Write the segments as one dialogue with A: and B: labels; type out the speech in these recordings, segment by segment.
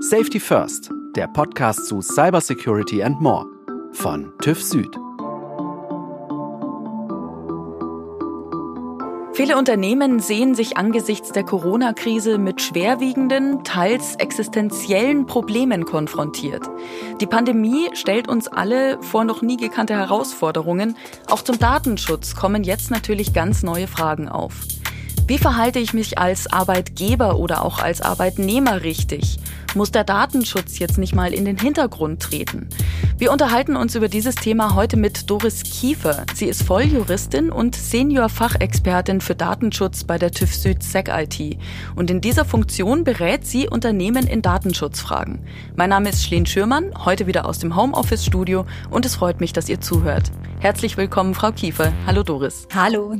A: Safety First, der Podcast zu Cybersecurity and More von TÜV Süd.
B: Viele Unternehmen sehen sich angesichts der Corona-Krise mit schwerwiegenden, teils existenziellen Problemen konfrontiert. Die Pandemie stellt uns alle vor noch nie gekannte Herausforderungen. Auch zum Datenschutz kommen jetzt natürlich ganz neue Fragen auf. Wie verhalte ich mich als Arbeitgeber oder auch als Arbeitnehmer richtig? Muss der Datenschutz jetzt nicht mal in den Hintergrund treten? Wir unterhalten uns über dieses Thema heute mit Doris Kiefer. Sie ist Volljuristin und Senior-Fachexpertin für Datenschutz bei der TÜV Süd SEC IT. Und in dieser Funktion berät sie Unternehmen in Datenschutzfragen. Mein Name ist Schleen Schürmann, heute wieder aus dem Homeoffice-Studio und es freut mich, dass ihr zuhört. Herzlich willkommen, Frau Kiefer. Hallo Doris.
C: Hallo.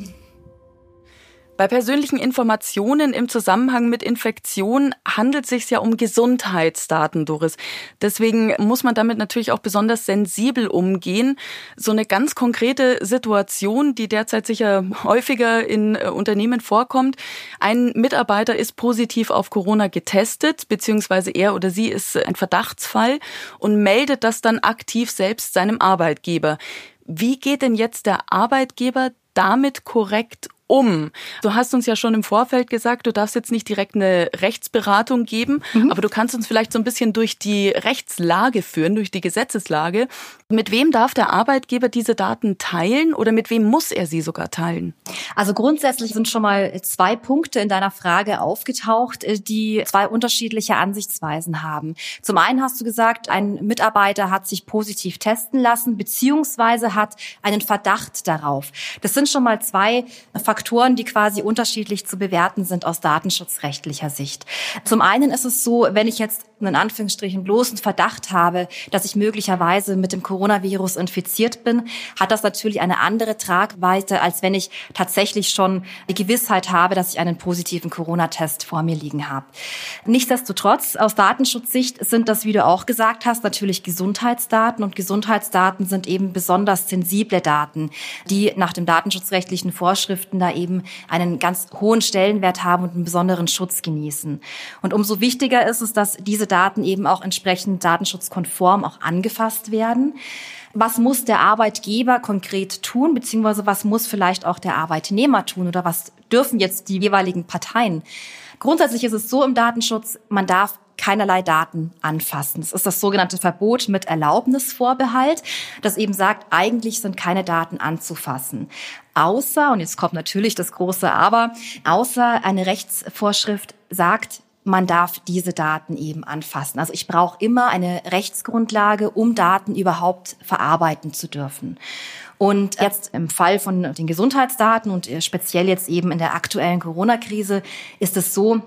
B: Bei persönlichen Informationen im Zusammenhang mit Infektionen handelt es sich ja um Gesundheitsdaten, Doris. Deswegen muss man damit natürlich auch besonders sensibel umgehen. So eine ganz konkrete Situation, die derzeit sicher häufiger in äh, Unternehmen vorkommt. Ein Mitarbeiter ist positiv auf Corona getestet, beziehungsweise er oder sie ist ein Verdachtsfall und meldet das dann aktiv selbst seinem Arbeitgeber. Wie geht denn jetzt der Arbeitgeber damit korrekt um? Du hast uns ja schon im Vorfeld gesagt, du darfst jetzt nicht direkt eine Rechtsberatung geben, mhm. aber du kannst uns vielleicht so ein bisschen durch die Rechtslage führen, durch die Gesetzeslage. Mit wem darf der Arbeitgeber diese Daten teilen oder mit wem muss er sie sogar teilen?
C: Also grundsätzlich sind schon mal zwei Punkte in deiner Frage aufgetaucht, äh, die zwei unterschiedliche Ansichtsweisen haben. Zum einen hast du gesagt, ein Mitarbeiter hat sich positiv testen lassen, beziehungsweise hat einen Verdacht darauf. Das sind schon mal zwei Faktoren, Faktoren, die quasi unterschiedlich zu bewerten sind aus datenschutzrechtlicher Sicht. Zum einen ist es so, wenn ich jetzt in Anführungsstrichen bloßen Verdacht habe, dass ich möglicherweise mit dem Coronavirus infiziert bin, hat das natürlich eine andere Tragweite, als wenn ich tatsächlich schon die Gewissheit habe, dass ich einen positiven Corona-Test vor mir liegen habe. Nichtsdestotrotz, aus Datenschutzsicht sind das, wie du auch gesagt hast, natürlich Gesundheitsdaten und Gesundheitsdaten sind eben besonders sensible Daten, die nach den datenschutzrechtlichen Vorschriften da eben einen ganz hohen Stellenwert haben und einen besonderen Schutz genießen. Und umso wichtiger ist es, dass diese Daten eben auch entsprechend datenschutzkonform auch angefasst werden. Was muss der Arbeitgeber konkret tun, beziehungsweise was muss vielleicht auch der Arbeitnehmer tun oder was dürfen jetzt die jeweiligen Parteien? Grundsätzlich ist es so im Datenschutz, man darf keinerlei Daten anfassen. Das ist das sogenannte Verbot mit Erlaubnisvorbehalt, das eben sagt, eigentlich sind keine Daten anzufassen. Außer, und jetzt kommt natürlich das große Aber, außer eine Rechtsvorschrift sagt, man darf diese Daten eben anfassen. Also ich brauche immer eine Rechtsgrundlage, um Daten überhaupt verarbeiten zu dürfen. Und jetzt im Fall von den Gesundheitsdaten und speziell jetzt eben in der aktuellen Corona-Krise ist es so,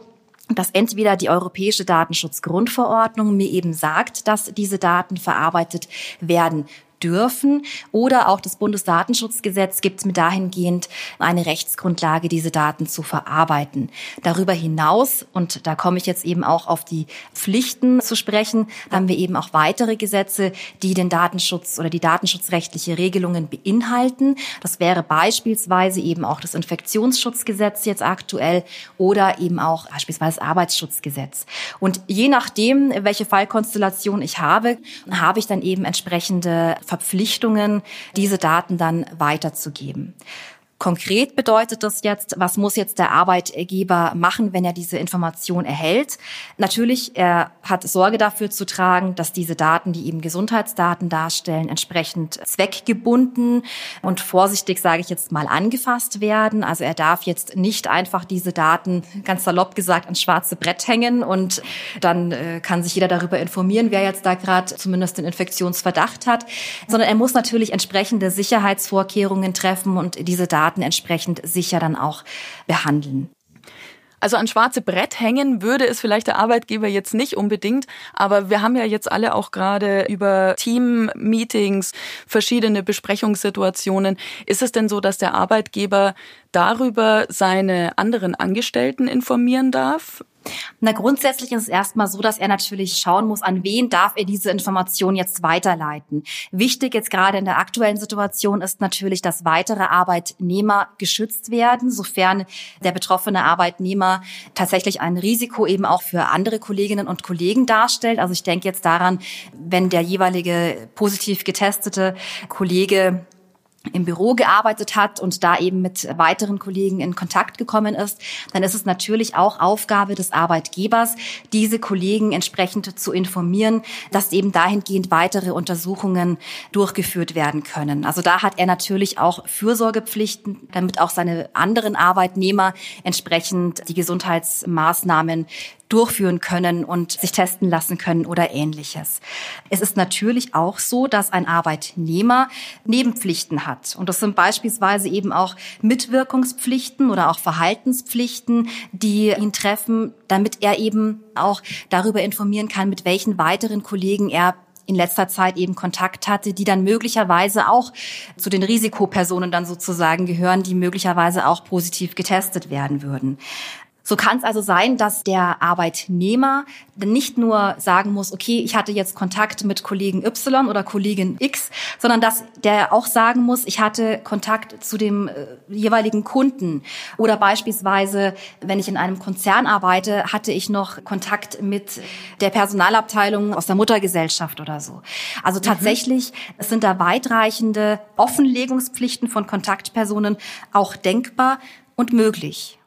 C: dass entweder die Europäische Datenschutzgrundverordnung mir eben sagt, dass diese Daten verarbeitet werden dürfen. Oder auch das Bundesdatenschutzgesetz gibt mir dahingehend eine Rechtsgrundlage, diese Daten zu verarbeiten. Darüber hinaus, und da komme ich jetzt eben auch auf die Pflichten zu sprechen, haben wir eben auch weitere Gesetze, die den Datenschutz oder die datenschutzrechtliche Regelungen beinhalten. Das wäre beispielsweise eben auch das Infektionsschutzgesetz jetzt aktuell oder eben auch beispielsweise das Arbeitsschutzgesetz. Und je nachdem, welche Fallkonstellation ich habe, habe ich dann eben entsprechende Verpflichtungen, diese Daten dann weiterzugeben. Konkret bedeutet das jetzt, was muss jetzt der Arbeitgeber machen, wenn er diese Information erhält? Natürlich, er hat Sorge dafür zu tragen, dass diese Daten, die eben Gesundheitsdaten darstellen, entsprechend zweckgebunden und vorsichtig, sage ich jetzt mal, angefasst werden. Also er darf jetzt nicht einfach diese Daten, ganz salopp gesagt, ans schwarze Brett hängen und dann äh, kann sich jeder darüber informieren, wer jetzt da gerade zumindest den Infektionsverdacht hat, sondern er muss natürlich entsprechende Sicherheitsvorkehrungen treffen und diese Daten Daten entsprechend sicher dann auch behandeln.
B: Also an schwarze Brett hängen würde es vielleicht der Arbeitgeber jetzt nicht unbedingt, aber wir haben ja jetzt alle auch gerade über Team-Meetings, verschiedene Besprechungssituationen. Ist es denn so, dass der Arbeitgeber darüber seine anderen Angestellten informieren darf?
C: Na, grundsätzlich ist es erstmal so, dass er natürlich schauen muss, an wen darf er diese Information jetzt weiterleiten. Wichtig jetzt gerade in der aktuellen Situation ist natürlich, dass weitere Arbeitnehmer geschützt werden, sofern der betroffene Arbeitnehmer tatsächlich ein Risiko eben auch für andere Kolleginnen und Kollegen darstellt. Also ich denke jetzt daran, wenn der jeweilige positiv getestete Kollege im Büro gearbeitet hat und da eben mit weiteren Kollegen in Kontakt gekommen ist, dann ist es natürlich auch Aufgabe des Arbeitgebers, diese Kollegen entsprechend zu informieren, dass eben dahingehend weitere Untersuchungen durchgeführt werden können. Also da hat er natürlich auch Fürsorgepflichten, damit auch seine anderen Arbeitnehmer entsprechend die Gesundheitsmaßnahmen durchführen können und sich testen lassen können oder ähnliches. Es ist natürlich auch so, dass ein Arbeitnehmer Nebenpflichten hat. Und das sind beispielsweise eben auch Mitwirkungspflichten oder auch Verhaltenspflichten, die ihn treffen, damit er eben auch darüber informieren kann, mit welchen weiteren Kollegen er in letzter Zeit eben Kontakt hatte, die dann möglicherweise auch zu den Risikopersonen dann sozusagen gehören, die möglicherweise auch positiv getestet werden würden. So kann es also sein, dass der Arbeitnehmer nicht nur sagen muss, okay, ich hatte jetzt Kontakt mit Kollegen Y oder Kollegin X, sondern dass der auch sagen muss, ich hatte Kontakt zu dem äh, jeweiligen Kunden. Oder beispielsweise, wenn ich in einem Konzern arbeite, hatte ich noch Kontakt mit der Personalabteilung aus der Muttergesellschaft oder so. Also mhm. tatsächlich mhm. sind da weitreichende Offenlegungspflichten von Kontaktpersonen auch denkbar und möglich.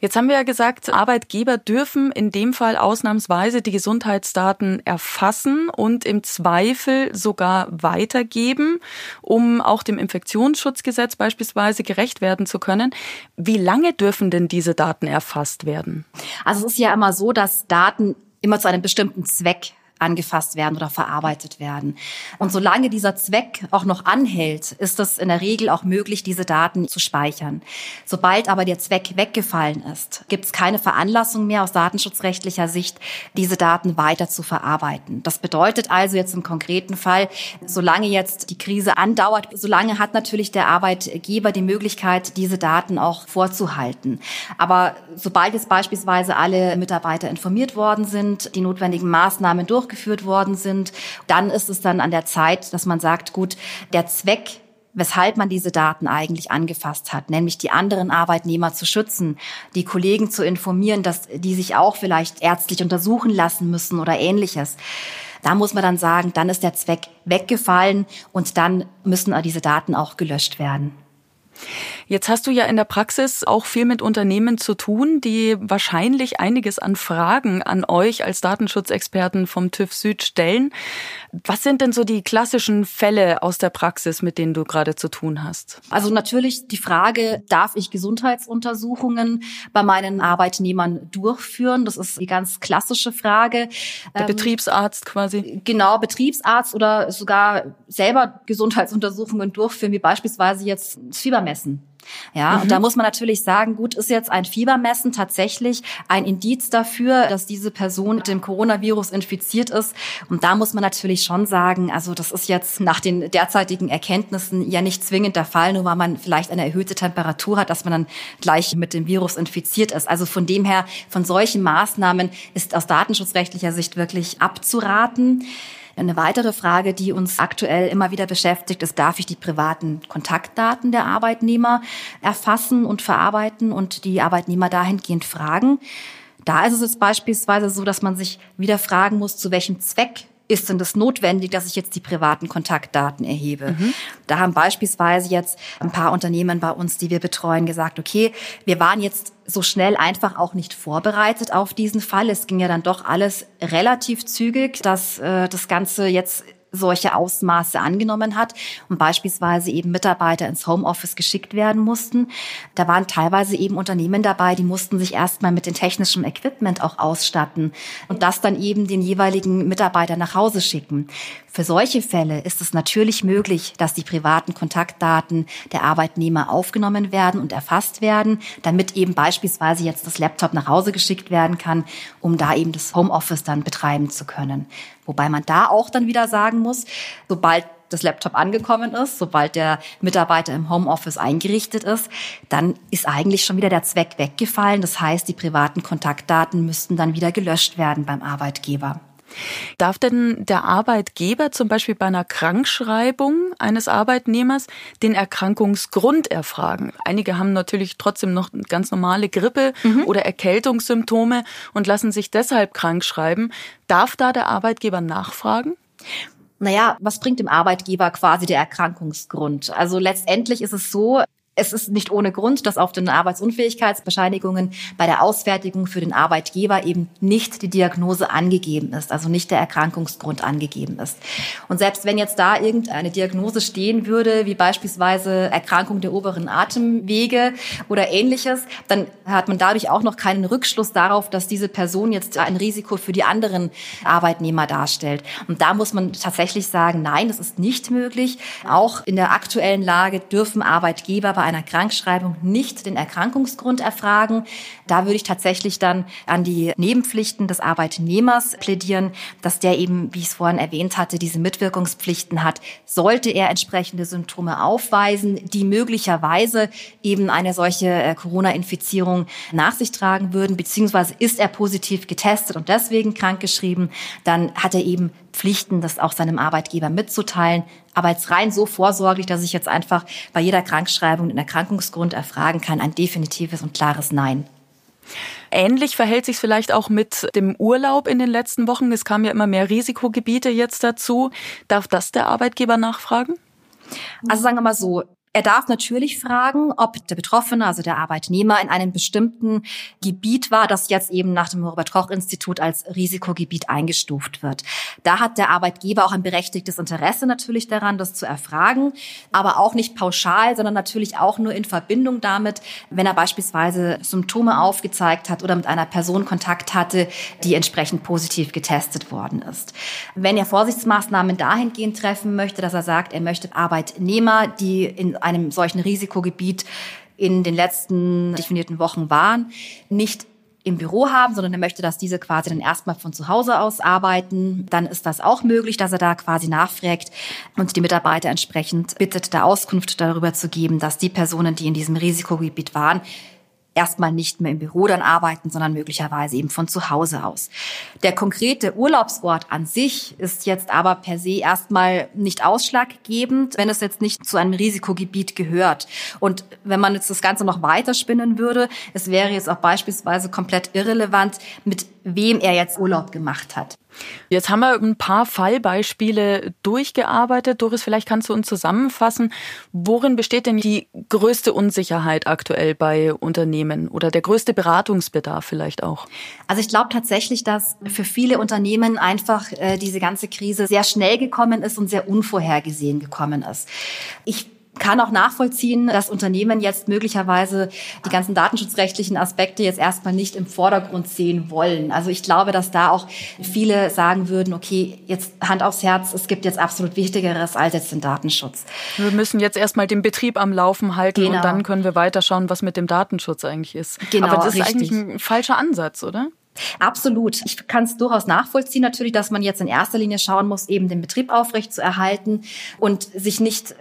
B: Jetzt haben wir ja gesagt, Arbeitgeber dürfen in dem Fall ausnahmsweise die Gesundheitsdaten erfassen und im Zweifel sogar weitergeben, um auch dem Infektionsschutzgesetz beispielsweise gerecht werden zu können. Wie lange dürfen denn diese Daten erfasst werden?
C: Also es ist ja immer so, dass Daten immer zu einem bestimmten Zweck angefasst werden oder verarbeitet werden. Und solange dieser Zweck auch noch anhält, ist es in der Regel auch möglich, diese Daten zu speichern. Sobald aber der Zweck weggefallen ist, gibt es keine Veranlassung mehr aus datenschutzrechtlicher Sicht, diese Daten weiter zu verarbeiten. Das bedeutet also jetzt im konkreten Fall, solange jetzt die Krise andauert, solange hat natürlich der Arbeitgeber die Möglichkeit, diese Daten auch vorzuhalten. Aber sobald jetzt beispielsweise alle Mitarbeiter informiert worden sind, die notwendigen Maßnahmen durch durchgeführt worden sind. Dann ist es dann an der Zeit, dass man sagt, gut, der Zweck weshalb man diese Daten eigentlich angefasst hat, nämlich die anderen Arbeitnehmer zu schützen, die Kollegen zu informieren, dass die sich auch vielleicht ärztlich untersuchen lassen müssen oder ähnliches. Da muss man dann sagen, dann ist der Zweck weggefallen und dann müssen diese Daten auch gelöscht werden.
B: Jetzt hast du ja in der Praxis auch viel mit Unternehmen zu tun, die wahrscheinlich einiges an Fragen an euch als Datenschutzexperten vom TÜV Süd stellen. Was sind denn so die klassischen Fälle aus der Praxis, mit denen du gerade zu tun hast?
C: Also natürlich die Frage, darf ich Gesundheitsuntersuchungen bei meinen Arbeitnehmern durchführen? Das ist die ganz klassische Frage.
B: Der ähm, Betriebsarzt quasi.
C: Genau, Betriebsarzt oder sogar selber Gesundheitsuntersuchungen durchführen, wie beispielsweise jetzt das Fiebermessen. Ja, mhm. und da muss man natürlich sagen, gut, ist jetzt ein Fiebermessen tatsächlich ein Indiz dafür, dass diese Person mit dem Coronavirus infiziert ist. Und da muss man natürlich schon sagen, also das ist jetzt nach den derzeitigen Erkenntnissen ja nicht zwingend der Fall, nur weil man vielleicht eine erhöhte Temperatur hat, dass man dann gleich mit dem Virus infiziert ist. Also von dem her, von solchen Maßnahmen ist aus datenschutzrechtlicher Sicht wirklich abzuraten. Eine weitere Frage, die uns aktuell immer wieder beschäftigt, ist, darf ich die privaten Kontaktdaten der Arbeitnehmer erfassen und verarbeiten und die Arbeitnehmer dahingehend fragen? Da ist es jetzt beispielsweise so, dass man sich wieder fragen muss, zu welchem Zweck ist denn das notwendig, dass ich jetzt die privaten Kontaktdaten erhebe? Mhm. Da haben beispielsweise jetzt ein paar Unternehmen bei uns, die wir betreuen, gesagt, okay, wir waren jetzt so schnell einfach auch nicht vorbereitet auf diesen Fall. Es ging ja dann doch alles relativ zügig, dass äh, das Ganze jetzt solche Ausmaße angenommen hat und beispielsweise eben Mitarbeiter ins Homeoffice geschickt werden mussten. Da waren teilweise eben Unternehmen dabei, die mussten sich erstmal mit dem technischen Equipment auch ausstatten und das dann eben den jeweiligen Mitarbeiter nach Hause schicken. Für solche Fälle ist es natürlich möglich, dass die privaten Kontaktdaten der Arbeitnehmer aufgenommen werden und erfasst werden, damit eben beispielsweise jetzt das Laptop nach Hause geschickt werden kann, um da eben das Homeoffice dann betreiben zu können. Wobei man da auch dann wieder sagen muss, sobald das Laptop angekommen ist, sobald der Mitarbeiter im Homeoffice eingerichtet ist, dann ist eigentlich schon wieder der Zweck weggefallen. Das heißt, die privaten Kontaktdaten müssten dann wieder gelöscht werden beim Arbeitgeber.
B: Darf denn der Arbeitgeber zum Beispiel bei einer Krankschreibung eines Arbeitnehmers den Erkrankungsgrund erfragen? Einige haben natürlich trotzdem noch ganz normale Grippe mhm. oder Erkältungssymptome und lassen sich deshalb krank schreiben. Darf da der Arbeitgeber nachfragen?
C: Naja, was bringt dem Arbeitgeber quasi der Erkrankungsgrund? Also letztendlich ist es so, es ist nicht ohne Grund, dass auf den Arbeitsunfähigkeitsbescheinigungen bei der Ausfertigung für den Arbeitgeber eben nicht die Diagnose angegeben ist, also nicht der Erkrankungsgrund angegeben ist. Und selbst wenn jetzt da irgendeine Diagnose stehen würde, wie beispielsweise Erkrankung der oberen Atemwege oder ähnliches, dann hat man dadurch auch noch keinen Rückschluss darauf, dass diese Person jetzt ein Risiko für die anderen Arbeitnehmer darstellt. Und da muss man tatsächlich sagen, nein, das ist nicht möglich. Auch in der aktuellen Lage dürfen Arbeitgeber bei einer Krankschreibung nicht den Erkrankungsgrund erfragen. Da würde ich tatsächlich dann an die Nebenpflichten des Arbeitnehmers plädieren, dass der eben, wie ich es vorhin erwähnt hatte, diese Mitwirkungspflichten hat. Sollte er entsprechende Symptome aufweisen, die möglicherweise eben eine solche äh, Corona-Infizierung nach sich tragen würden, beziehungsweise ist er positiv getestet und deswegen krankgeschrieben, dann hat er eben Pflichten, das auch seinem Arbeitgeber mitzuteilen. Aber jetzt rein so vorsorglich, dass ich jetzt einfach bei jeder Krankschreibung den Erkrankungsgrund erfragen kann, ein definitives und klares Nein.
B: Ähnlich verhält sich vielleicht auch mit dem Urlaub in den letzten Wochen. Es kamen ja immer mehr Risikogebiete jetzt dazu. Darf das der Arbeitgeber nachfragen?
C: Also sagen wir mal so, er darf natürlich fragen, ob der Betroffene, also der Arbeitnehmer, in einem bestimmten Gebiet war, das jetzt eben nach dem Robert-Koch-Institut als Risikogebiet eingestuft wird. Da hat der Arbeitgeber auch ein berechtigtes Interesse natürlich daran, das zu erfragen, aber auch nicht pauschal, sondern natürlich auch nur in Verbindung damit, wenn er beispielsweise Symptome aufgezeigt hat oder mit einer Person Kontakt hatte, die entsprechend positiv getestet worden ist. Wenn er Vorsichtsmaßnahmen dahingehend treffen möchte, dass er sagt, er möchte Arbeitnehmer, die in einem solchen Risikogebiet in den letzten definierten Wochen waren, nicht im Büro haben, sondern er möchte, dass diese quasi dann erstmal von zu Hause aus arbeiten. Dann ist das auch möglich, dass er da quasi nachfragt und die Mitarbeiter entsprechend bittet, da Auskunft darüber zu geben, dass die Personen, die in diesem Risikogebiet waren, erstmal nicht mehr im Büro dann arbeiten, sondern möglicherweise eben von zu Hause aus. Der konkrete Urlaubsort an sich ist jetzt aber per se erstmal nicht ausschlaggebend, wenn es jetzt nicht zu einem Risikogebiet gehört. Und wenn man jetzt das Ganze noch weiterspinnen würde, es wäre jetzt auch beispielsweise komplett irrelevant, mit wem er jetzt Urlaub gemacht hat.
B: Jetzt haben wir ein paar Fallbeispiele durchgearbeitet. Doris, vielleicht kannst du uns zusammenfassen, worin besteht denn die größte Unsicherheit aktuell bei Unternehmen oder der größte Beratungsbedarf vielleicht auch?
C: Also ich glaube tatsächlich, dass für viele Unternehmen einfach äh, diese ganze Krise sehr schnell gekommen ist und sehr unvorhergesehen gekommen ist. Ich kann auch nachvollziehen, dass Unternehmen jetzt möglicherweise die ganzen datenschutzrechtlichen Aspekte jetzt erstmal nicht im Vordergrund sehen wollen. Also ich glaube, dass da auch viele sagen würden, okay, jetzt Hand aufs Herz, es gibt jetzt absolut Wichtigeres als jetzt den Datenschutz.
B: Wir müssen jetzt erstmal den Betrieb am Laufen halten genau. und dann können wir weiterschauen, was mit dem Datenschutz eigentlich ist. Genau, Aber das ist richtig. eigentlich ein falscher Ansatz, oder?
C: Absolut. Ich kann es durchaus nachvollziehen natürlich, dass man jetzt in erster Linie schauen muss, eben den Betrieb aufrecht zu erhalten und sich nicht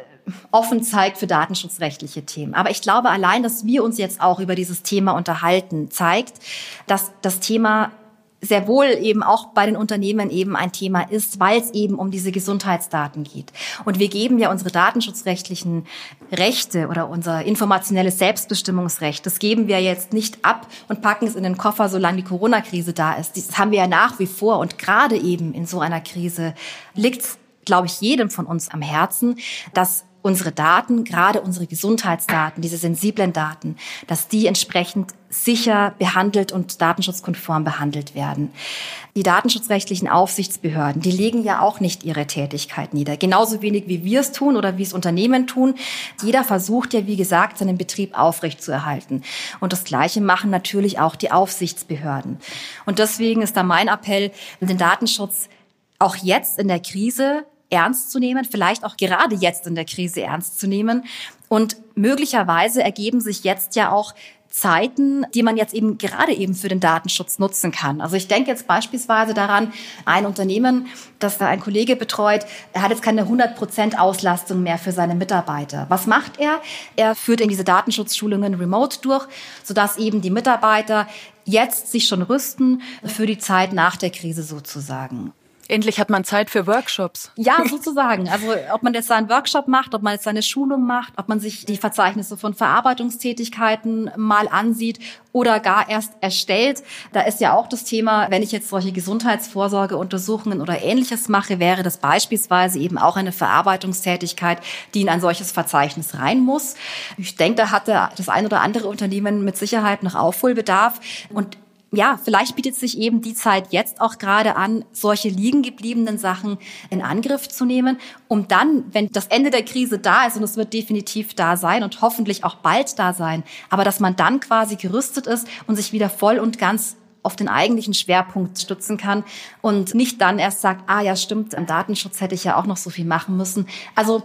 C: offen zeigt für datenschutzrechtliche Themen. Aber ich glaube, allein, dass wir uns jetzt auch über dieses Thema unterhalten, zeigt, dass das Thema sehr wohl eben auch bei den Unternehmen eben ein Thema ist, weil es eben um diese Gesundheitsdaten geht. Und wir geben ja unsere datenschutzrechtlichen Rechte oder unser informationelles Selbstbestimmungsrecht, das geben wir jetzt nicht ab und packen es in den Koffer, solange die Corona-Krise da ist. Das haben wir ja nach wie vor. Und gerade eben in so einer Krise liegt glaube ich, jedem von uns am Herzen, dass unsere Daten, gerade unsere Gesundheitsdaten, diese sensiblen Daten, dass die entsprechend sicher behandelt und datenschutzkonform behandelt werden. Die datenschutzrechtlichen Aufsichtsbehörden, die legen ja auch nicht ihre Tätigkeit nieder. Genauso wenig wie wir es tun oder wie es Unternehmen tun. Jeder versucht ja, wie gesagt, seinen Betrieb aufrechtzuerhalten. Und das Gleiche machen natürlich auch die Aufsichtsbehörden. Und deswegen ist da mein Appell, den Datenschutz auch jetzt in der Krise ernst zu nehmen, vielleicht auch gerade jetzt in der Krise ernst zu nehmen. Und möglicherweise ergeben sich jetzt ja auch Zeiten, die man jetzt eben gerade eben für den Datenschutz nutzen kann. Also ich denke jetzt beispielsweise daran, ein Unternehmen, das ein Kollege betreut, er hat jetzt keine 100% Auslastung mehr für seine Mitarbeiter. Was macht er? Er führt in diese Datenschutzschulungen remote durch, sodass eben die Mitarbeiter jetzt sich schon rüsten für die Zeit nach der Krise sozusagen.
B: Endlich hat man Zeit für Workshops.
C: Ja, sozusagen. Also ob man jetzt einen Workshop macht, ob man jetzt eine Schulung macht, ob man sich die Verzeichnisse von Verarbeitungstätigkeiten mal ansieht oder gar erst erstellt. Da ist ja auch das Thema, wenn ich jetzt solche Gesundheitsvorsorgeuntersuchungen oder ähnliches mache, wäre das beispielsweise eben auch eine Verarbeitungstätigkeit, die in ein solches Verzeichnis rein muss. Ich denke, da hatte das ein oder andere Unternehmen mit Sicherheit noch Aufholbedarf. Und ja, vielleicht bietet sich eben die Zeit jetzt auch gerade an, solche liegen gebliebenen Sachen in Angriff zu nehmen, um dann, wenn das Ende der Krise da ist, und es wird definitiv da sein und hoffentlich auch bald da sein, aber dass man dann quasi gerüstet ist und sich wieder voll und ganz auf den eigentlichen Schwerpunkt stützen kann und nicht dann erst sagt, ah ja, stimmt, im Datenschutz hätte ich ja auch noch so viel machen müssen. Also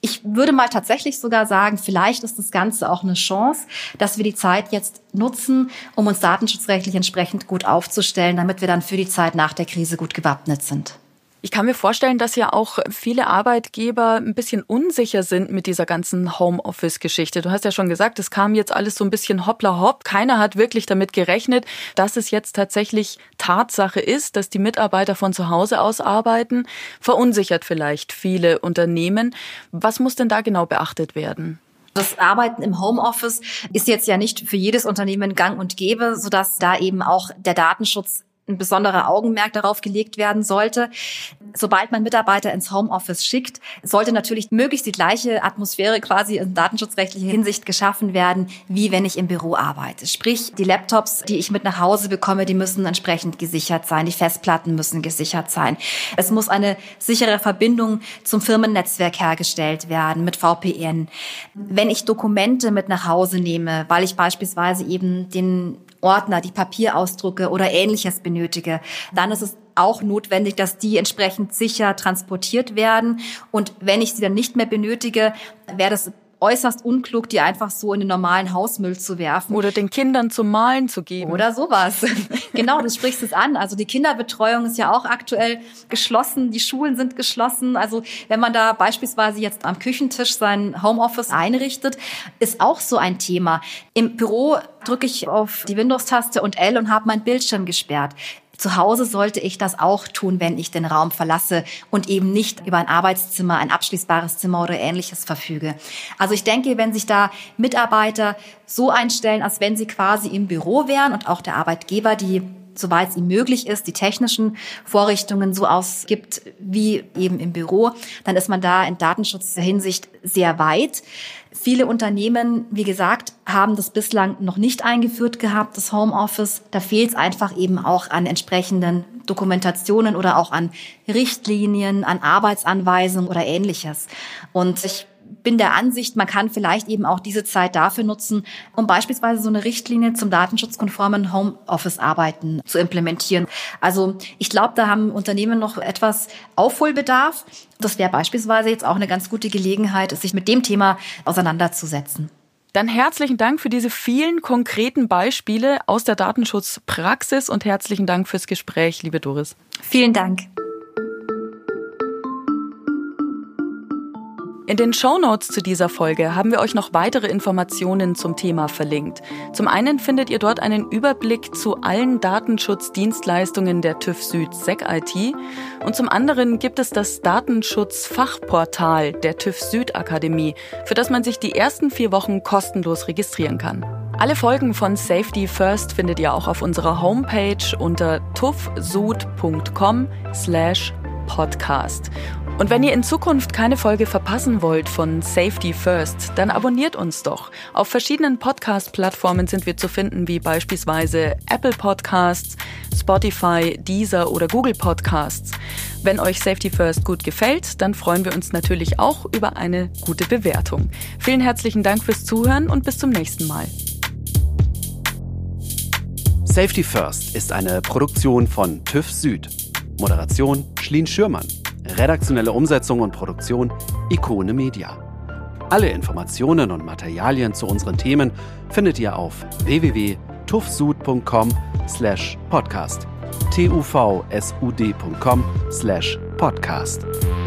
C: ich würde mal tatsächlich sogar sagen, vielleicht ist das Ganze auch eine Chance, dass wir die Zeit jetzt nutzen, um uns datenschutzrechtlich entsprechend gut aufzustellen, damit wir dann für die Zeit nach der Krise gut gewappnet sind.
B: Ich kann mir vorstellen, dass ja auch viele Arbeitgeber ein bisschen unsicher sind mit dieser ganzen Homeoffice-Geschichte. Du hast ja schon gesagt, es kam jetzt alles so ein bisschen hoppla hopp. Keiner hat wirklich damit gerechnet, dass es jetzt tatsächlich Tatsache ist, dass die Mitarbeiter von zu Hause aus arbeiten. Verunsichert vielleicht viele Unternehmen. Was muss denn da genau beachtet werden?
C: Das Arbeiten im Homeoffice ist jetzt ja nicht für jedes Unternehmen gang und gäbe, sodass da eben auch der Datenschutz ein besonderer Augenmerk darauf gelegt werden sollte. Sobald man Mitarbeiter ins Homeoffice schickt, sollte natürlich möglichst die gleiche Atmosphäre quasi in datenschutzrechtlicher Hinsicht geschaffen werden, wie wenn ich im Büro arbeite. Sprich, die Laptops, die ich mit nach Hause bekomme, die müssen entsprechend gesichert sein. Die Festplatten müssen gesichert sein. Es muss eine sichere Verbindung zum Firmennetzwerk hergestellt werden mit VPN. Wenn ich Dokumente mit nach Hause nehme, weil ich beispielsweise eben den Ordner, die Papierausdrucke oder ähnliches benötige, dann ist es auch notwendig, dass die entsprechend sicher transportiert werden. Und wenn ich sie dann nicht mehr benötige, wäre das äußerst unklug, die einfach so in den normalen Hausmüll zu werfen.
B: Oder den Kindern zum Malen zu geben.
C: Oder sowas. genau, du sprichst es an. Also die Kinderbetreuung ist ja auch aktuell geschlossen, die Schulen sind geschlossen. Also wenn man da beispielsweise jetzt am Küchentisch sein Homeoffice einrichtet, ist auch so ein Thema. Im Büro drücke ich auf die Windows-Taste und L und habe mein Bildschirm gesperrt. Zu Hause sollte ich das auch tun, wenn ich den Raum verlasse und eben nicht über ein Arbeitszimmer, ein abschließbares Zimmer oder ähnliches verfüge. Also ich denke, wenn sich da Mitarbeiter so einstellen, als wenn sie quasi im Büro wären und auch der Arbeitgeber die soweit es ihm möglich ist, die technischen Vorrichtungen so ausgibt wie eben im Büro, dann ist man da in Datenschutzhinsicht sehr weit. Viele Unternehmen, wie gesagt, haben das bislang noch nicht eingeführt gehabt, das Homeoffice. Da fehlt es einfach eben auch an entsprechenden Dokumentationen oder auch an Richtlinien, an Arbeitsanweisungen oder ähnliches. Und ich bin der Ansicht, man kann vielleicht eben auch diese Zeit dafür nutzen, um beispielsweise so eine Richtlinie zum datenschutzkonformen Homeoffice-Arbeiten zu implementieren. Also ich glaube, da haben Unternehmen noch etwas Aufholbedarf. Das wäre beispielsweise jetzt auch eine ganz gute Gelegenheit, sich mit dem Thema auseinanderzusetzen.
B: Dann herzlichen Dank für diese vielen konkreten Beispiele aus der Datenschutzpraxis und herzlichen Dank fürs Gespräch, liebe Doris.
C: Vielen Dank.
B: In den Shownotes zu dieser Folge haben wir euch noch weitere Informationen zum Thema verlinkt. Zum einen findet ihr dort einen Überblick zu allen Datenschutzdienstleistungen der TÜV Süd SEC IT und zum anderen gibt es das Datenschutzfachportal der TÜV Süd Akademie, für das man sich die ersten vier Wochen kostenlos registrieren kann. Alle Folgen von Safety First findet ihr auch auf unserer Homepage unter tuffsud.com slash podcast. Und wenn ihr in Zukunft keine Folge verpassen wollt von Safety First, dann abonniert uns doch. Auf verschiedenen Podcast-Plattformen sind wir zu finden, wie beispielsweise Apple Podcasts, Spotify, Deezer oder Google Podcasts. Wenn euch Safety First gut gefällt, dann freuen wir uns natürlich auch über eine gute Bewertung. Vielen herzlichen Dank fürs Zuhören und bis zum nächsten Mal.
A: Safety First ist eine Produktion von TÜV Süd. Moderation Schlien Schürmann. Redaktionelle Umsetzung und Produktion Ikone Media. Alle Informationen und Materialien zu unseren Themen findet ihr auf www.tufsud.com slash podcast tuvsud.com slash podcast.